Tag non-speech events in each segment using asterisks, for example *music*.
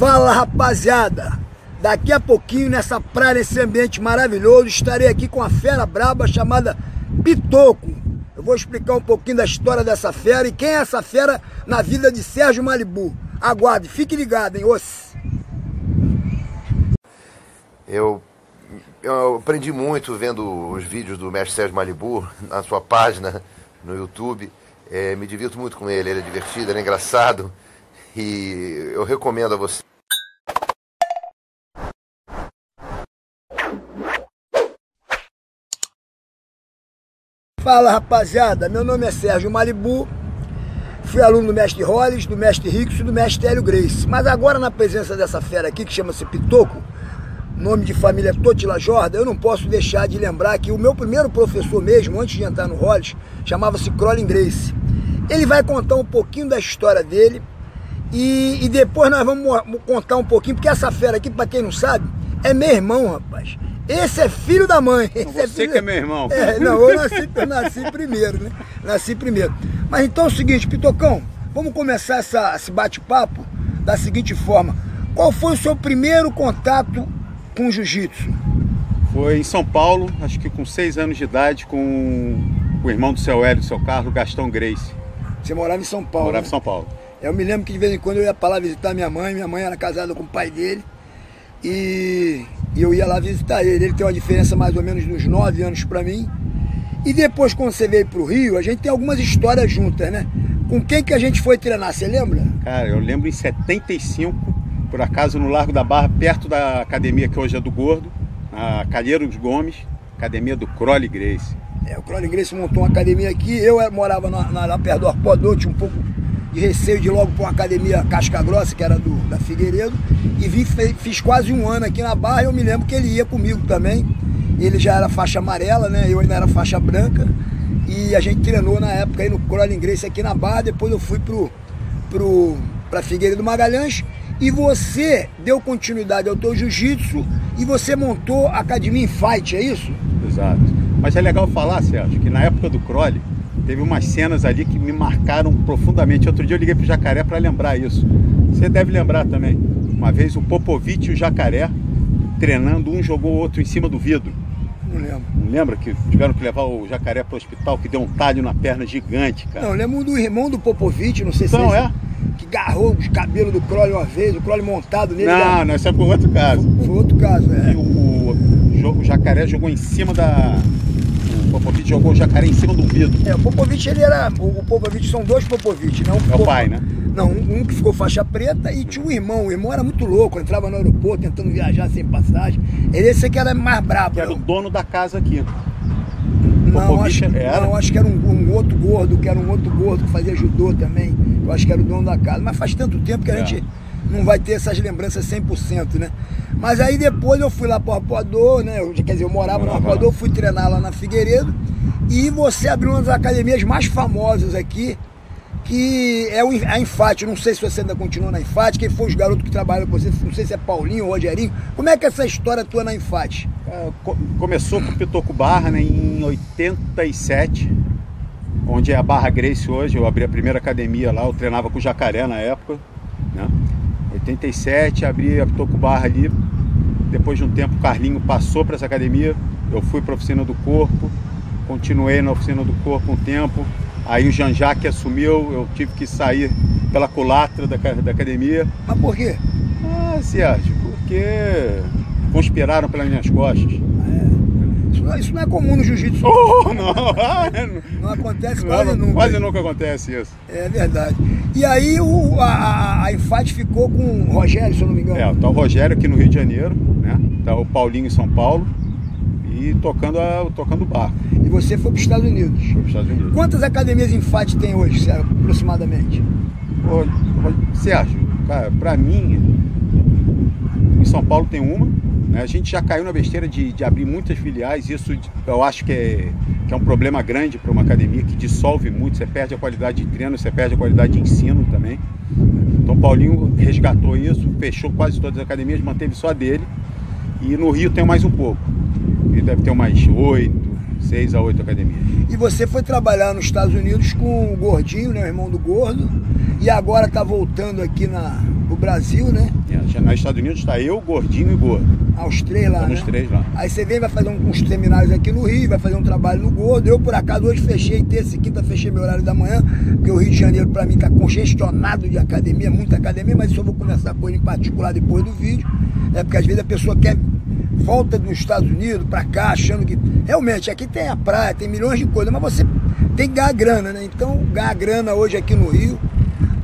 Fala rapaziada, daqui a pouquinho nessa praia, nesse ambiente maravilhoso, estarei aqui com a fera braba chamada Pitoco. Eu vou explicar um pouquinho da história dessa fera e quem é essa fera na vida de Sérgio Malibu. Aguarde, fique ligado, hein, os. Eu, eu aprendi muito vendo os vídeos do mestre Sérgio Malibu na sua página no YouTube. É, me divirto muito com ele, ele é divertido, ele é engraçado e eu recomendo a você. Fala rapaziada, meu nome é Sérgio Malibu, fui aluno do mestre Hollis, do mestre Rix e do mestre Hélio Grace. Mas agora na presença dessa fera aqui, que chama-se Pitoco, nome de família Totila Jorda, eu não posso deixar de lembrar que o meu primeiro professor mesmo, antes de entrar no Hollis, chamava-se Crolin Grace. Ele vai contar um pouquinho da história dele e, e depois nós vamos contar um pouquinho, porque essa fera aqui, para quem não sabe, é meu irmão, rapaz. Esse é filho da mãe. Esse Você é filho... que é meu irmão. É, não, eu nasci, eu nasci primeiro, né? Nasci primeiro. Mas então é o seguinte, Pitocão, vamos começar essa, esse bate-papo da seguinte forma. Qual foi o seu primeiro contato com jiu-jitsu? Foi em São Paulo, acho que com seis anos de idade, com o irmão do seu Hélio, do seu Carlos, Gastão Grace. Você morava em São Paulo? Morava né? em São Paulo. Eu me lembro que de vez em quando eu ia para lá visitar minha mãe, minha mãe era casada com o pai dele. E eu ia lá visitar ele. Ele tem uma diferença mais ou menos uns 9 anos para mim. E depois, quando você veio para o Rio, a gente tem algumas histórias juntas, né? Com quem que a gente foi treinar, você lembra? Cara, eu lembro em 75, por acaso no Largo da Barra, perto da academia que hoje é do Gordo, a Calheiros Gomes, academia do Crowley Grace. É, o Crowley Grace montou uma academia aqui. Eu eh, morava na, na, lá perto do Arpoador, tinha um pouco de receio de ir logo para uma academia Casca Grossa, que era do, da Figueiredo, e vim, fiz quase um ano aqui na Barra, eu me lembro que ele ia comigo também, ele já era faixa amarela, né, eu ainda era faixa branca, e a gente treinou na época aí no Crowley Grace aqui na Barra, depois eu fui pro, pro, pra Figueiredo Magalhães, e você deu continuidade ao teu jiu-jitsu, e você montou a Academia Fight, é isso? Exato. Mas é legal falar, Sérgio, que na época do Crowley, teve umas cenas ali que me marcaram profundamente. Outro dia eu liguei pro Jacaré para lembrar isso. Você deve lembrar também. Uma vez o Popovic e o Jacaré treinando, um jogou o outro em cima do vidro. Não lembro. Não lembra que tiveram que levar o Jacaré pro hospital, que deu um talho na perna gigante, cara? Não, eu lembro do irmão do Popovic, não sei então, se é. Esse, que garrou os cabelos do Crowley uma vez, o Crowley montado nele. Não, não, isso é por outro caso. Foi, foi outro caso, é. E o, o, o Jacaré jogou em cima da, o Popovic jogou o jacaré em cima do vidro. É, o Popovic ele era. O, Popovic são dois Popovic, né? Um é o pai, né? Não, um, um, que ficou faixa preta e tinha um irmão. O irmão era muito louco, entrava no aeroporto tentando viajar sem passagem. Ele esse aqui era mais brabo. Que era não. o dono da casa aqui. Não acho, era? não, acho que era um, um, outro gordo, que era um outro gordo que fazia judô também. Eu acho que era o dono da casa. Mas faz tanto tempo que a é. gente não vai ter essas lembranças 100%, né? Mas aí depois eu fui lá pro Arpoador, né? Eu, quer dizer, eu morava no Arpoador, fui treinar lá na Figueiredo. E você abriu uma das academias mais famosas aqui, que é a Infate. Não sei se você ainda continua na Infate, quem foi os garotos que trabalham com você, não sei se é Paulinho ou Rogerinho. Como é que é essa história tua na Infate? É, começou com o Pitoco Barra né, em 87, onde é a Barra Grace hoje. Eu abri a primeira academia lá, eu treinava com o Jacaré na época. Né? 87, abri a Pitoco Barra ali. Depois de um tempo, o Carlinho passou para essa academia. Eu fui para a oficina do corpo continuei na oficina do corpo um tempo. Aí o Jean-Jacques assumiu, eu tive que sair pela culatra da, da academia. Mas por quê? Ah, Sérgio, porque conspiraram pelas minhas costas. É. Isso, não, isso não é comum no jiu-jitsu. Oh, *laughs* não. não acontece quase nunca. Quase nunca acontece isso. É verdade. E aí o, a, a Infat ficou com o Rogério, se eu não me engano. É, tá o Rogério aqui no Rio de Janeiro? Tá o Paulinho em São Paulo e tocando, a, tocando o barco. E você foi para os Estados Unidos? Foi para os Estados Unidos. Quantas academias em FAT tem hoje, Sérgio, aproximadamente? Ô, Sérgio, cara, para mim, em São Paulo tem uma. Né? A gente já caiu na besteira de, de abrir muitas filiais. Isso eu acho que é, que é um problema grande para uma academia, que dissolve muito. Você perde a qualidade de treino, você perde a qualidade de ensino também. Então Paulinho resgatou isso, fechou quase todas as academias, manteve só a dele. E no Rio tem mais um pouco. E deve ter mais oito, seis a oito academias. E você foi trabalhar nos Estados Unidos com o Gordinho, né, o irmão do Gordo, e agora está voltando aqui na, Brasil, né? É, já nos Estados Unidos está eu, Gordinho e Gordo. Ah, os três lá, Estamos né? três lá. Aí você vem, vai fazer uns seminários aqui no Rio, vai fazer um trabalho no Gordo. Eu, por acaso, hoje fechei, terça e quinta, fechei meu horário da manhã, porque o Rio de Janeiro, pra mim, tá congestionado de academia, muita academia, mas isso eu vou conversar com ele em particular depois do vídeo. É porque às vezes a pessoa quer volta dos Estados Unidos pra cá, achando que. Realmente, aqui tem a praia, tem milhões de coisas, mas você tem que ganhar grana, né? Então, ganhar grana hoje aqui no Rio,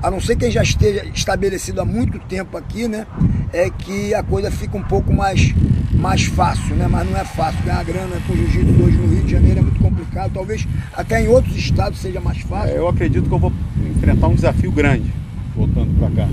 a não ser quem já esteja estabelecido há muito tempo aqui, né? É que a coisa fica um pouco mais, mais fácil, né? Mas não é fácil. Ganhar grana com jiu-jitsu hoje no Rio de Janeiro é muito complicado. Talvez até em outros estados seja mais fácil. É, Eu acredito que eu vou enfrentar um desafio grande voltando para cá.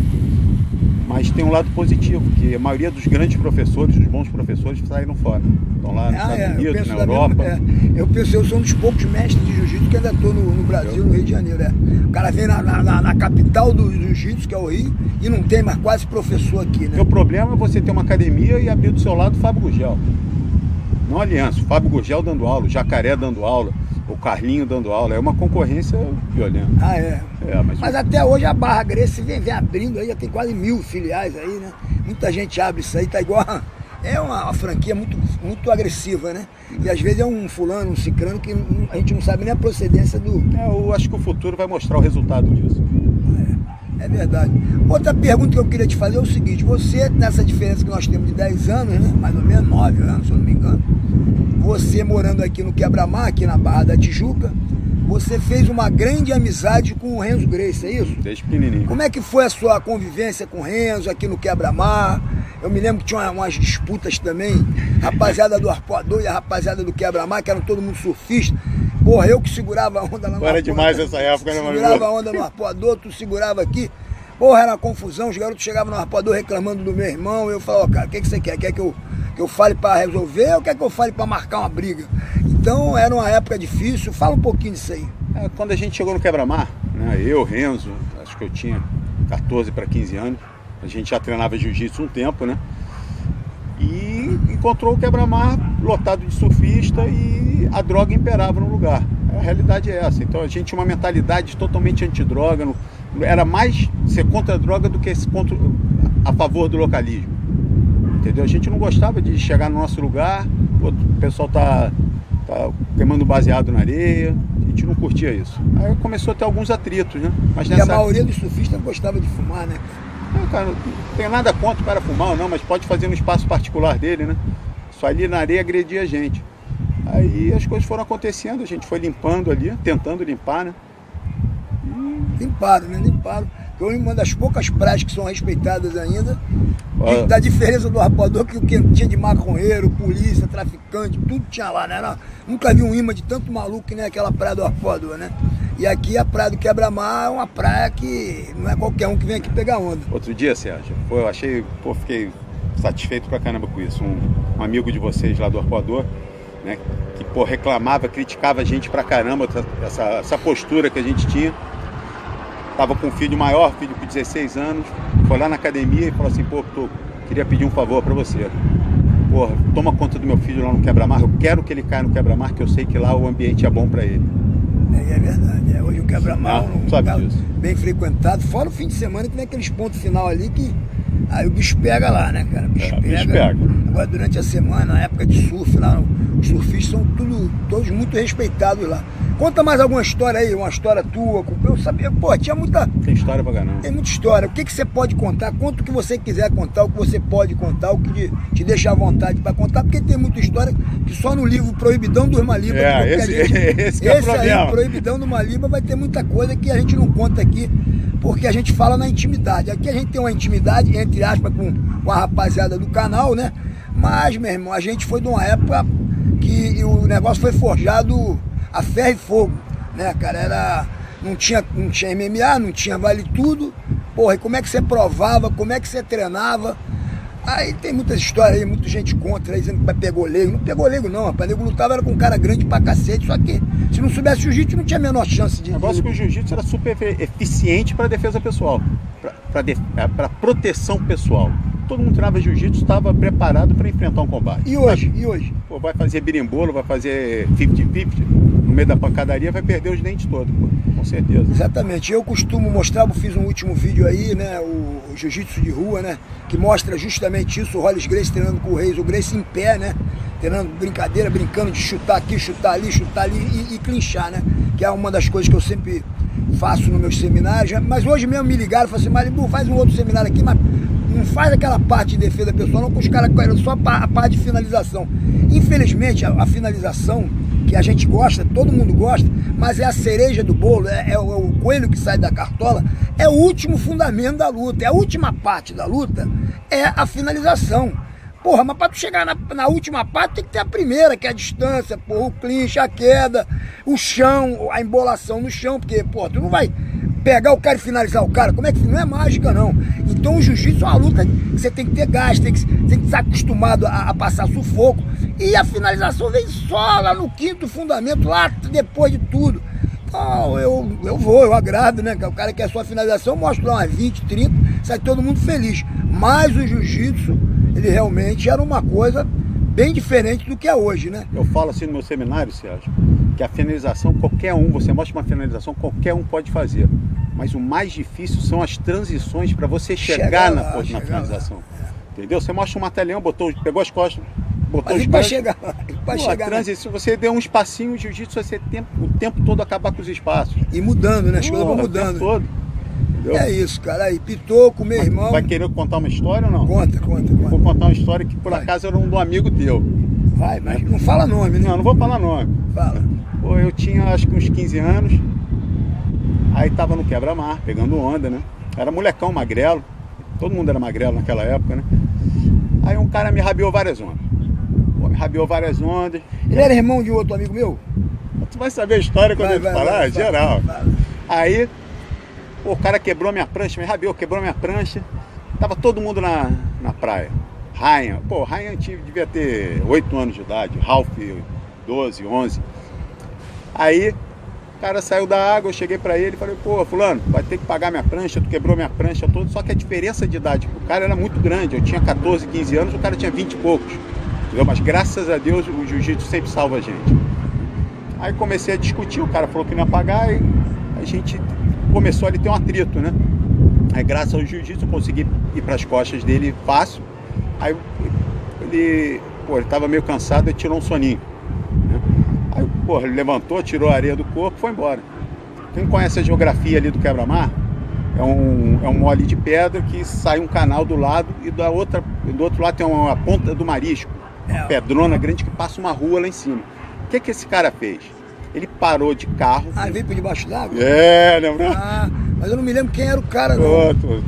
Mas tem um lado positivo, que a maioria dos grandes professores, dos bons professores, saíram fora. Estão lá nos Ah, Estados é, eu Unidos, penso na Europa. mesma- é. eu penso, eu sou um dos poucos mestres de jiu-jitsu que ainda estou no, no Brasil, no Rio de Janeiro. É. O cara vem na, na- na- capital do jiu-jitsu, que é o Rio, e não tem mais quase professor aqui, né? O problema é você ter uma academia e abrir do seu lado o Fábio Gurgel. Não aliança, o Fábio Gurgel dando aula, o Jacaré dando aula, o Carlinho dando aula. É uma concorrência violenta. Ah, é. É, mas, Mas até hoje a Barra Grace vem, vem abrindo aí, já tem quase mil filiais aí, né? Muita gente abre isso aí, tá igual. a- É uma, uma franquia muito, muito agressiva, né? E às vezes é um fulano, um cicrano, que a gente não sabe nem a procedência do. é, eu acho que o futuro vai mostrar o resultado disso. É verdade. Outra pergunta que eu queria te fazer é o seguinte: você, nessa diferença que nós temos de 10 anos, né? Mais ou menos 9 anos, se eu não me engano. Você morando aqui no Quebra-Mar, aqui na Barra da Tijuca, você fez uma grande amizade com o Renzo Grace, é isso? Desde pequenininho. Como é que foi a sua convivência com o Renzo aqui no Quebra-Mar? Eu me lembro que tinha uma- umas disputas também, rapaziada do Arpoador e a rapaziada do Quebra-Mar, que eram todo mundo surfista. Porra, eu que segurava a onda lá no Era demais essa época, né, meu Segurava a onda no Arpoador, tu segurava aqui. Porra, era uma confusão, os garotos chegavam no Arpoador reclamando do meu irmão. Eu falava, ó, cara, o que, que você quer? Quer que eu, que eu fale pra resolver ou quer que eu fale pra marcar uma briga? Então era uma época difícil. Fala um pouquinho disso aí. É, quando a gente chegou no Quebra-Mar, né, eu, Renzo, acho que eu tinha 14 para 15 anos, a gente já treinava jiu-jitsu um tempo, né? E encontrou o Quebra-Mar lotado de surfista e a droga imperava no lugar. A realidade é essa. Então a gente tinha uma mentalidade totalmente antidroga, era mais ser contra a droga do que contra, a favor do localismo. Entendeu? A gente não gostava de chegar no nosso lugar, o pessoal tá, tá queimando baseado na areia, a gente não curtia isso. Aí começou a ter alguns atritos, né? Mas E a nessa maioria dos surfistas gostava de fumar, né? cara? não, cara, não tem nada contra o cara fumar ou não, mas pode fazer no espaço particular dele, né? Só ali na areia agredia a gente. Aí as coisas foram acontecendo, a gente foi limpando ali, tentando limpar, né? Limparam, né? Limparam. Foi uma das poucas praias que são respeitadas ainda. E da diferença do rapador que o que tinha de maconheiro, polícia, traficante, tudo tinha lá, né? Era- nunca vi um imã de tanto maluco que nem aquela praia do rapador, né? E aqui a praia do Quebra-Mar é uma praia que não é qualquer um que vem aqui pegar onda. Outro dia, Sérgio, pô, eu achei, pô, fiquei satisfeito pra caramba com isso. Um, um amigo de vocês lá do Arpoador, né, que, pô, reclamava, criticava a gente pra caramba, essa, essa postura que a gente tinha. Tava com um filho maior, filho com 16 anos, foi lá na academia e falou assim, pô, tô, queria pedir um favor pra você. Porra, toma conta do meu filho lá no quebra-mar, eu quero que ele caia no quebra-mar, que eu sei que lá o ambiente é bom pra ele. É, é verdade. É, hoje o Quebra-Mar Ah, é um bem frequentado. Fora o fim de semana que tem aqueles pontos final ali que. Aí o bicho pega lá, né, cara? O bicho, É, pega. bicho pega. Agora durante a semana, na época de surf lá, os surfistas são tudo, todos muito respeitados lá. Conta mais alguma história aí, uma história tua. Eu sabia, pô, tinha muita. Tem história pra caramba. Tem muita história. O que, que você pode contar? Conta o que você quiser contar, o que você pode contar, o que te, deixa à vontade para contar, porque tem muita história que só no livro Proibidão do Maliba. É, esse- *laughs* esse que é o aí, problema. Proibidão do Maliba, vai ter muita coisa que a gente não conta aqui, porque a gente fala na intimidade. Aqui a gente tem uma intimidade, entre aspas, com, com a rapaziada do canal, né? Mas, meu irmão, a gente foi de uma época que o negócio foi forjado a ferro e fogo, né, cara? Era, não, tinha, não tinha MMA, não tinha vale tudo. Porra, e como é que você provava, como é que você treinava? Aí tem muitas histórias aí, muita gente contra aí, dizendo que pegou leigo. Não pegou leigo não, rapaz. Nego lutava era com um cara grande pra cacete, só que se não soubesse jiu-jitsu não tinha a menor chance de... O negócio é que o jiu-jitsu era super eficiente para defesa pessoal, para proteção pessoal. Todo mundo treinava jiu-jitsu, estava preparado para enfrentar um combate. E hoje? E hoje? Pô, vai fazer birimbolo, vai fazer 50-50, não no meio da pancadaria, vai perder os dentes todos, pô. com certeza. Exatamente. Eu costumo mostrar, eu fiz um último vídeo aí, né? O, o jiu-jitsu de rua, né? Que mostra justamente isso, o Hollis Grace treinando com o Reis, o Grace em pé, né? Treinando brincadeira, brincando de chutar aqui, chutar ali, chutar ali e, e clinchar, né? Que é uma das coisas que eu sempre faço nos meus seminários. Mas hoje mesmo me ligaram e falaram assim, Maribu, faz um outro seminário aqui, mas não faz aquela parte de defesa pessoal, não, com os caras querem só a parte de finalização. Infelizmente, a, a, finalização que a gente gosta, todo mundo gosta, mas é a cereja do bolo, é, é, o, é, o, coelho que sai da cartola, é o último fundamento da luta, é a última parte da luta, é a finalização. Porra, mas para tu chegar na, na, última parte tem que ter a primeira, que é a distância, porra, o clinch, a queda, o chão, a embolação no chão, porque, porra, tu não vai pegar o cara e finalizar o cara. Como é que não é mágica, não? Então o jiu-jitsu é uma luta que você tem que ter gás, tem que, tem que estar acostumado a, a, passar sufoco. E a finalização vem só lá no quinto fundamento, lá depois de tudo. Então eu, eu vou, eu agrado, né? O cara quer sua finalização, mostro lá umas 20, 30, sai todo mundo feliz. Mas o jiu-jitsu, ele realmente era uma coisa bem diferente do que é hoje, né? Eu falo assim no meu seminário, Sérgio, que a finalização, qualquer um, você mostra uma finalização, qualquer um pode fazer. Mas o mais difícil são as transições para você chegar, chegar lá, na, na finalização. Lá. Entendeu? Você mostra um martelhão, botou, pegou as costas, botou Mas pés. chegar lá, chegar transição, você deu um espacinho, o jiu-jitsu você tem o tempo todo acabar com os espaços. E mudando, né? As coisas vão mudando. todo. Entendeu? É isso, cara. Aí, Pitoco, meu irmão. Vai querer contar uma história ou não? Conta, conta, conta. Vou contar uma história que por vai. acaso era um do amigo teu. Vai, mas não fala nome, né? Não, não vou falar nome. Fala. Pô, eu tinha acho que uns 15 anos. Aí tava no quebra-mar, pegando onda, né? Era molecão, magrelo. Todo mundo era magrelo naquela época, né? Aí um cara me rabiou várias ondas. Rabiou várias ondas. Ele era irmão de outro amigo meu? Tu vai saber a história quando vai, ele vai, falar, vai, geral. Aí Pô, o cara quebrou minha prancha, me rabiou, quebrou minha prancha. Tava todo mundo na, na praia. Ryan, pô, Ryan devia ter 8 anos de idade, Ralph 12, 11. Aí o cara saiu da água, eu cheguei para ele e falei, pô, fulano, vai ter que pagar minha prancha, tu quebrou minha prancha toda, só que a diferença de idade, o cara era muito grande, eu tinha 14, 15 anos, o cara tinha 20 e poucos. Entendeu? Mas graças a Deus o jiu-jitsu sempre salva a gente. Aí comecei a discutir, o cara falou que não ia pagar e a gente começou a ter um atrito, né? Aí graças ao jiu-jitsu eu consegui ir para as costas dele fácil. Aí ele, pô, ele tava meio cansado e tirou um soninho. Né? Aí, pô, ele levantou, tirou a areia do corpo e foi embora. Quem conhece a geografia ali do quebra-mar, é um, é um mole de pedra que sai um canal do lado e da outra, do outro lado tem uma ponta do marisco. Pedrona grande que passa uma rua lá em cima. O que, que esse cara fez? Ele parou de carro. Ah, veio por debaixo d'água? É, lembra? Ah, mas eu não me lembro quem era o cara, não. Tô,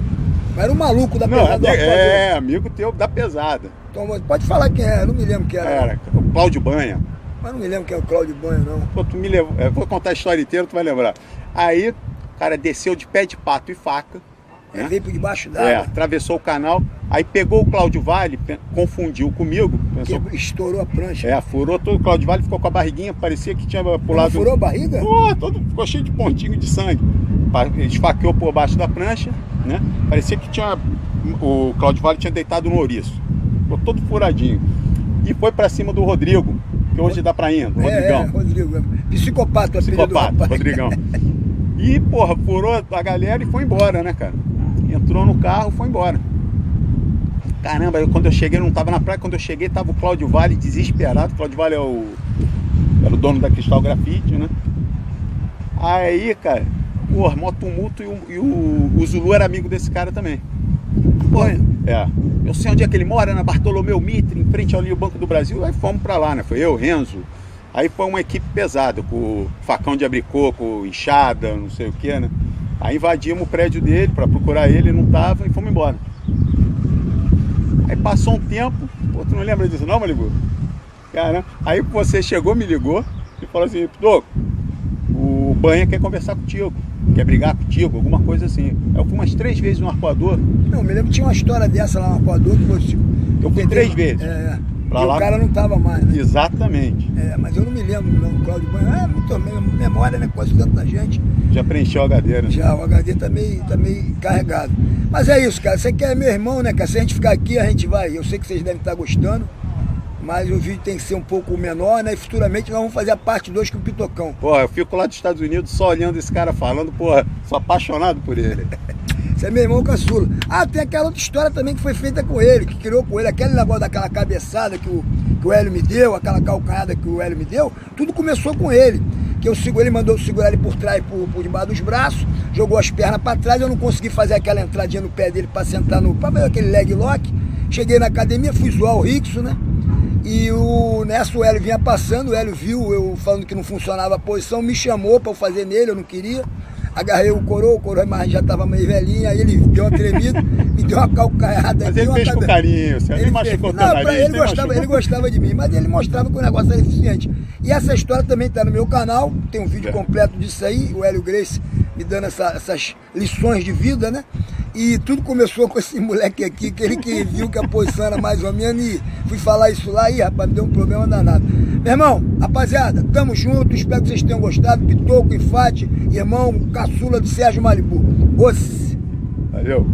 Era o maluco da pesada. É, amigo teu da pesada. Então, pode falar quem é, eu não me lembro quem era. Era, o Cláudio Banha. Mas não me lembro quem é o Cláudio Banha, não. Pô, tu me levou, é, vou contar a história inteira, tu vai lembrar. Aí, o cara desceu de pé de pato e faca é, né? veio por debaixo d'água. É, atravessou o canal, aí pegou o Cláudio Vale, confundiu comigo. Pensou... Que estourou a prancha. É, furou todo. O Cláudio Vale ficou com a barriguinha, parecia que tinha pulado. Não furou a barriga? Pô, todo, ficou cheio de pontinho de sangue. Esfaqueou por baixo da prancha, né? Parecia que tinha. O Cláudio Vale tinha deitado no ouriço. Ficou todo furadinho. E foi para cima do Rodrigo, que hoje dá pra ir, Rodrigão. É, é, Rodrigo. Psicopata, Psicopata, Rodrigão. E, porra, furou a galera e foi embora, né, cara? Entrou no carro foi embora. Caramba, eu, quando eu cheguei, eu não estava na praia, quando eu cheguei tava o Cláudio Vale desesperado. Cláudio Vale é o, era o dono da Cristal Grafite, né? Aí, cara, porra, mó tumulto e, o, e o, o, Zulu era amigo desse cara também. Porra, é. Eu sei onde é que ele mora, na Bartolomeu Mitre, em frente ao Banco do Brasil. Aí fomos pra lá, né? Foi eu, Renzo. Aí foi uma equipe pesada, com facão de coco, enxada, não sei o que, né? Aí invadimos o prédio dele para procurar ele, não tava e fomos embora. Aí passou um tempo, pô, tu não lembra disso não, Malibu? Cara, aí você chegou, me ligou e falou assim, Doco, o Banha quer conversar contigo, quer brigar contigo, alguma coisa assim. Eu fui umas três vezes no arcoador. Não, me lembro que tinha uma história dessa lá no arcoador que você. Eu fui três vezes. É. Pra e lá... o cara não tava mais, né? Exatamente. É, mas eu não me lembro não, o Cláudio Banha. É, muito memória, né? Quase tanta gente. Já preencheu o HD, né? Já, o HD tá meio, tá meio carregado. Mas é isso, cara. Você quer meu irmão, né, cara? Se a gente ficar aqui, a gente vai. Eu sei que vocês devem estar gostando. Mas o vídeo tem que ser um pouco menor, né? E futuramente nós vamos fazer a parte 2 com o Pitocão. Porra, eu fico lá dos Estados Unidos só olhando esse cara falando, porra, sou apaixonado por ele. *laughs* Você é meu irmão caçula. Ah, tem aquela outra história também que foi feita com ele, que criou com ele, aquele negócio daquela cabeçada que o, que o Hélio me deu, aquela calcanhada que o Hélio me deu, tudo começou com ele. Que eu sigo ele, mandou segurar ele por trás, por, por debaixo dos braços, jogou as pernas para trás, eu não consegui fazer aquela entradinha no pé dele para sentar no. para aquele leg lock. Cheguei na academia, fui zoar o Rickson, né? E o nessa o Hélio vinha passando, o Hélio viu eu falando que não funcionava a posição, me chamou para eu fazer nele, eu não queria agarrei o coroa, o coroa mas já estava meio velhinho, aí ele deu uma tremida, me deu uma calcanhada. Mas ele fez com carinho, você ele machucou fez, não, nariz, ele, gostava, ele gostava de mim, mas ele mostrava que o negócio era eficiente. E essa história também está no meu canal, tem um vídeo é. completo disso aí, o Hélio Grace me dando essa, essas lições de vida, né? E tudo começou com esse moleque aqui, que ele que viu que a posição era mais ou menos, e fui falar isso lá, e rapaz, deu um problema danado. Meu irmão, rapaziada, tamo junto, espero que vocês tenham gostado. Pitoco, Infate, irmão, caçula do Sérgio Malibu. Osse! Valeu!